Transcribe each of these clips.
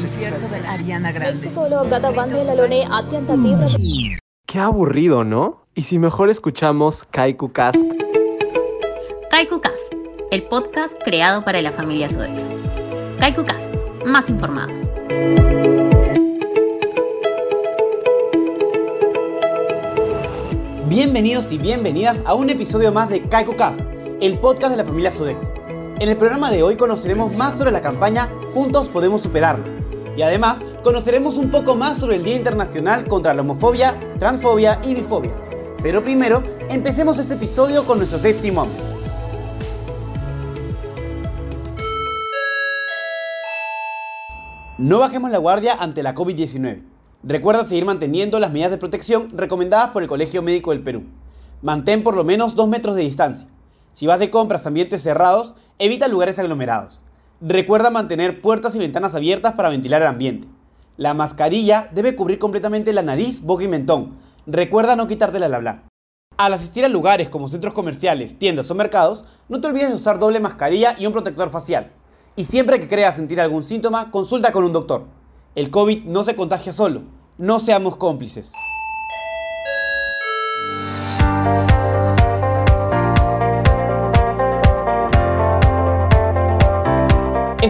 concierto de Ariana Grande. Mm. Qué aburrido, ¿no? Y si mejor escuchamos Kaiku Cast. Kaiku Cast, el podcast creado para la familia Sodexo. Kaiku Cast, más informados. Bienvenidos y bienvenidas a un episodio más de Kaiku Cast, el podcast de la familia Sodexo. En el programa de hoy conoceremos más sobre la campaña Juntos Podemos Superarlo, y además conoceremos un poco más sobre el Día Internacional contra la Homofobia, Transfobia y Bifobia. Pero primero, empecemos este episodio con nuestro moment. No bajemos la guardia ante la COVID-19. Recuerda seguir manteniendo las medidas de protección recomendadas por el Colegio Médico del Perú. Mantén por lo menos 2 metros de distancia. Si vas de compras a ambientes cerrados, evita lugares aglomerados. Recuerda mantener puertas y ventanas abiertas para ventilar el ambiente. La mascarilla debe cubrir completamente la nariz, boca y mentón. Recuerda no quitártela al hablar. Al asistir a lugares como centros comerciales, tiendas o mercados, no te olvides de usar doble mascarilla y un protector facial. Y siempre que creas sentir algún síntoma, consulta con un doctor. El COVID no se contagia solo. No seamos cómplices.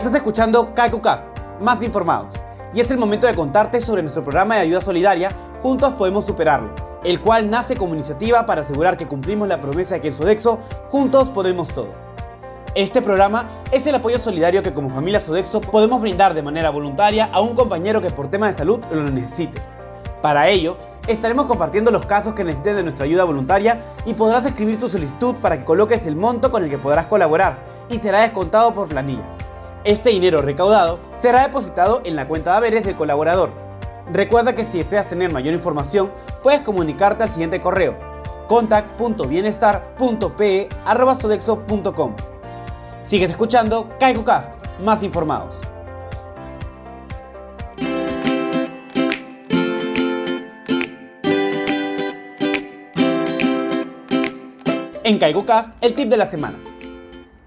Estás escuchando KaikuCast, más informados. Y es el momento de contarte sobre nuestro programa de ayuda solidaria Juntos Podemos Superarlo, el cual nace como iniciativa para asegurar que cumplimos la promesa de que en Sodexo juntos podemos todo. Este programa es el apoyo solidario que como familia Sodexo podemos brindar de manera voluntaria a un compañero que por tema de salud lo necesite. Para ello, estaremos compartiendo los casos que necesiten de nuestra ayuda voluntaria y podrás escribir tu solicitud para que coloques el monto con el que podrás colaborar y será descontado por planilla. Este dinero recaudado será depositado en la cuenta de haberes del colaborador. Recuerda que si deseas tener mayor información, puedes comunicarte al siguiente correo contact.bienestar.pe.sodexo.com Sigues escuchando KaikuCast, más informados. En KaikuCast, el tip de la semana.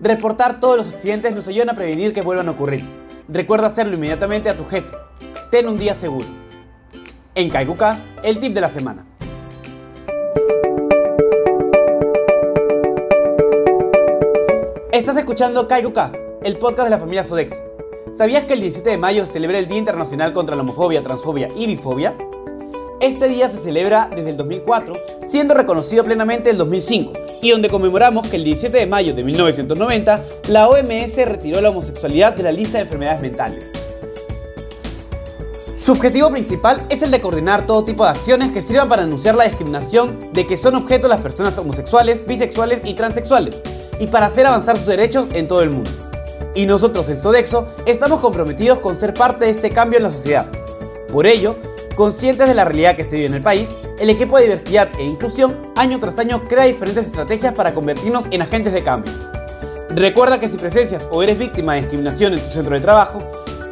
Reportar todos los accidentes nos ayudan a prevenir que vuelvan a ocurrir. Recuerda hacerlo inmediatamente a tu jefe. Ten un día seguro. En KaikuCast, el tip de la semana. Estás escuchando KaikuCast, el podcast de la familia Sodexo. ¿Sabías que el 17 de mayo se celebra el Día Internacional contra la Homofobia, Transfobia y Bifobia? Este día se celebra desde el 2004, siendo reconocido plenamente el 2005, y donde conmemoramos que el 17 de mayo de 1990 la OMS retiró la homosexualidad de la lista de enfermedades mentales. Su objetivo principal es el de coordinar todo tipo de acciones que sirvan para anunciar la discriminación de que son objeto las personas homosexuales, bisexuales y transexuales, y para hacer avanzar sus derechos en todo el mundo. Y nosotros en Sodexo estamos comprometidos con ser parte de este cambio en la sociedad. Por ello, conscientes de la realidad que se vive en el país, el equipo de diversidad e inclusión año tras año crea diferentes estrategias para convertirnos en agentes de cambio. Recuerda que si presencias o eres víctima de discriminación en tu centro de trabajo,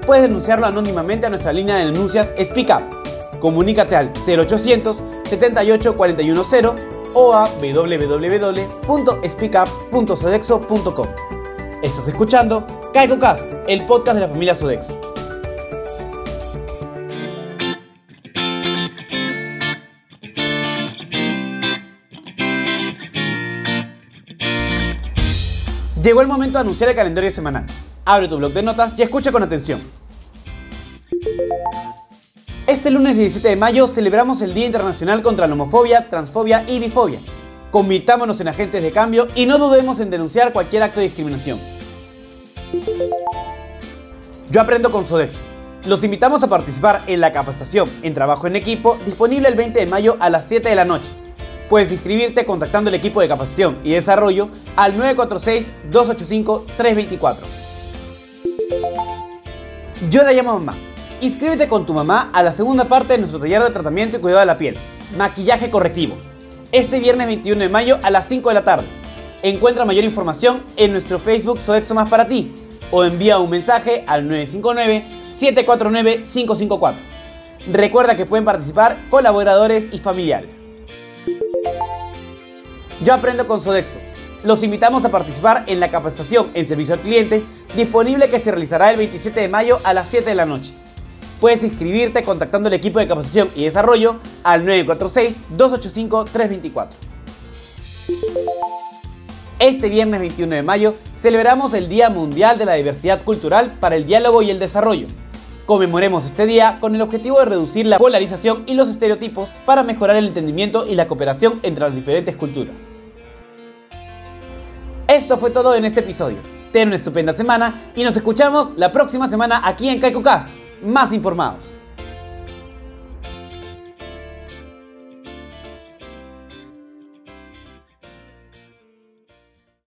puedes denunciarlo anónimamente a nuestra línea de denuncias Speak Up. Comunícate al 0800 78 410 o a www.speakup.sodexo.com. Estás escuchando KaikuCast, el podcast de la familia Sodexo. Llegó el momento de anunciar el calendario semanal. Abre tu blog de notas y escucha con atención. Este lunes 17 de mayo celebramos el Día Internacional contra la Homofobia, Transfobia y Bifobia. Convirtámonos en agentes de cambio y no dudemos en denunciar cualquier acto de discriminación. Yo aprendo con Sodexo. Los invitamos a participar en la capacitación en trabajo en equipo disponible el 20 de mayo a las 7 de la noche. Puedes inscribirte contactando el equipo de capacitación y desarrollo al 946-285-324. Yo la llamo mamá. Inscríbete con tu mamá a la segunda parte de nuestro taller de tratamiento y cuidado de la piel, maquillaje correctivo, este viernes 21 de mayo a las 5 de la tarde. Encuentra mayor información en nuestro Facebook Sodexo Más para ti o envía un mensaje al 959-749-554. Recuerda que pueden participar colaboradores y familiares. Yo aprendo con Sodexo. Los invitamos a participar en la capacitación en servicio al cliente disponible que se realizará el 27 de mayo a las 7 de la noche. Puedes inscribirte contactando al equipo de capacitación y desarrollo al 946-285-324. Este viernes 21 de mayo celebramos el Día Mundial de la Diversidad Cultural para el Diálogo y el Desarrollo. Conmemoremos este día con el objetivo de reducir la polarización y los estereotipos para mejorar el entendimiento y la cooperación entre las diferentes culturas. Esto fue todo en este episodio. Ten una estupenda semana y nos escuchamos la próxima semana aquí en CaikuCast, más informados.